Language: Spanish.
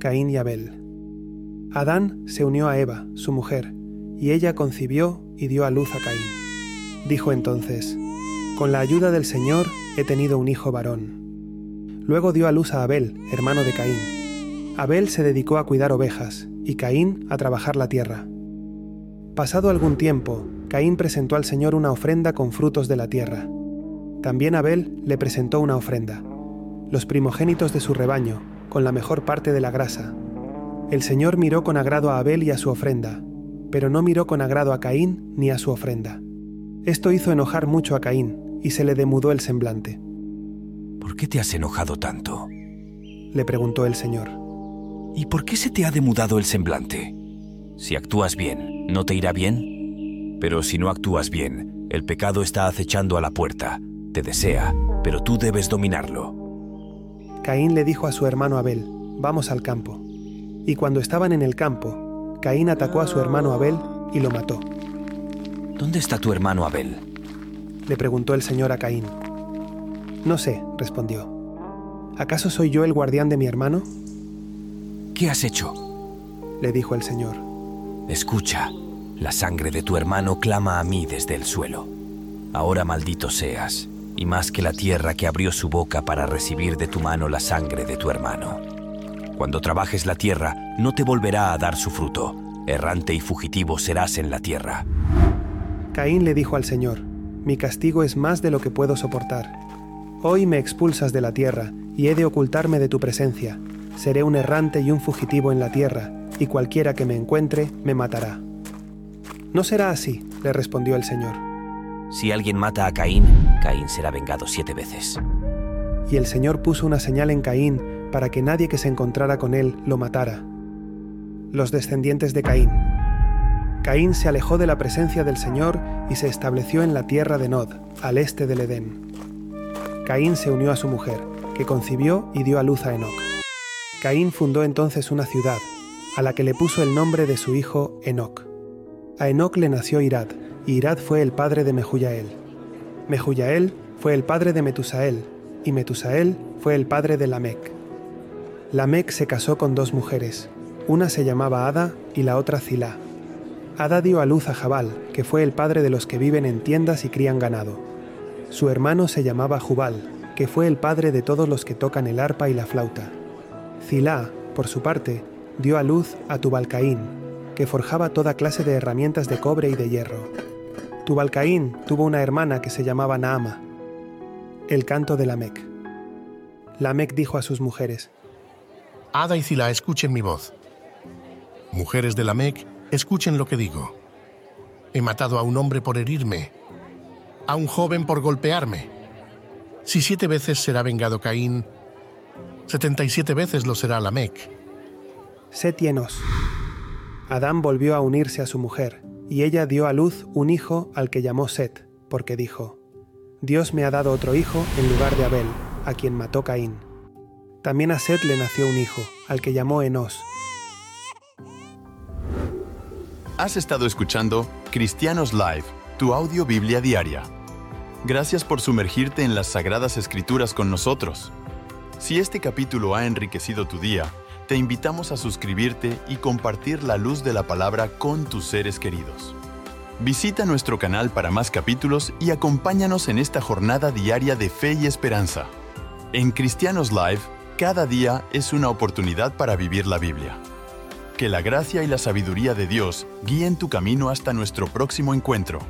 Caín y Abel. Adán se unió a Eva, su mujer, y ella concibió y dio a luz a Caín. Dijo entonces, Con la ayuda del Señor he tenido un hijo varón. Luego dio a luz a Abel, hermano de Caín. Abel se dedicó a cuidar ovejas, y Caín a trabajar la tierra. Pasado algún tiempo, Caín presentó al Señor una ofrenda con frutos de la tierra. También Abel le presentó una ofrenda, los primogénitos de su rebaño, con la mejor parte de la grasa. El Señor miró con agrado a Abel y a su ofrenda, pero no miró con agrado a Caín ni a su ofrenda. Esto hizo enojar mucho a Caín, y se le demudó el semblante. ¿Por qué te has enojado tanto? Le preguntó el Señor. ¿Y por qué se te ha demudado el semblante? Si actúas bien, ¿no te irá bien? Pero si no actúas bien, el pecado está acechando a la puerta, te desea, pero tú debes dominarlo. Caín le dijo a su hermano Abel, vamos al campo. Y cuando estaban en el campo, Caín atacó a su hermano Abel y lo mató. ¿Dónde está tu hermano Abel? Le preguntó el Señor a Caín. No sé, respondió. ¿Acaso soy yo el guardián de mi hermano? ¿Qué has hecho? Le dijo el Señor. Escucha, la sangre de tu hermano clama a mí desde el suelo. Ahora maldito seas, y más que la tierra que abrió su boca para recibir de tu mano la sangre de tu hermano. Cuando trabajes la tierra, no te volverá a dar su fruto. Errante y fugitivo serás en la tierra. Caín le dijo al Señor, Mi castigo es más de lo que puedo soportar. Hoy me expulsas de la tierra, y he de ocultarme de tu presencia. Seré un errante y un fugitivo en la tierra, y cualquiera que me encuentre me matará. No será así, le respondió el Señor. Si alguien mata a Caín, Caín será vengado siete veces. Y el Señor puso una señal en Caín para que nadie que se encontrara con él lo matara. Los descendientes de Caín. Caín se alejó de la presencia del Señor y se estableció en la tierra de Nod, al este del Edén. Caín se unió a su mujer, que concibió y dio a luz a Enoc. Caín fundó entonces una ciudad, a la que le puso el nombre de su hijo Enoc. A Enoc le nació Irad, y Irad fue el padre de Mehuyael. Mehuyael fue el padre de Metusael, y Metusael fue el padre de Lamec. Lamec se casó con dos mujeres, una se llamaba Ada y la otra Zilá. Ada dio a luz a Jabal, que fue el padre de los que viven en tiendas y crían ganado. Su hermano se llamaba Jubal, que fue el padre de todos los que tocan el arpa y la flauta. Zilá, por su parte, dio a luz a Tubalcaín, que forjaba toda clase de herramientas de cobre y de hierro. Tubalcaín tuvo una hermana que se llamaba Naama. El canto de Lamec. Lamec dijo a sus mujeres, Ada y Zilá, escuchen mi voz. Mujeres de Lamec, escuchen lo que digo. He matado a un hombre por herirme, a un joven por golpearme. Si siete veces será vengado Caín, setenta y siete veces lo será Lamec. Set y Enos. Adán volvió a unirse a su mujer, y ella dio a luz un hijo al que llamó Set, porque dijo, Dios me ha dado otro hijo en lugar de Abel, a quien mató Caín. También a Set le nació un hijo, al que llamó Enos. Has estado escuchando Cristianos Live, tu audio Biblia diaria. Gracias por sumergirte en las Sagradas Escrituras con nosotros. Si este capítulo ha enriquecido tu día, te invitamos a suscribirte y compartir la luz de la palabra con tus seres queridos. Visita nuestro canal para más capítulos y acompáñanos en esta jornada diaria de fe y esperanza. En Cristianos Live, cada día es una oportunidad para vivir la Biblia. Que la gracia y la sabiduría de Dios guíen tu camino hasta nuestro próximo encuentro.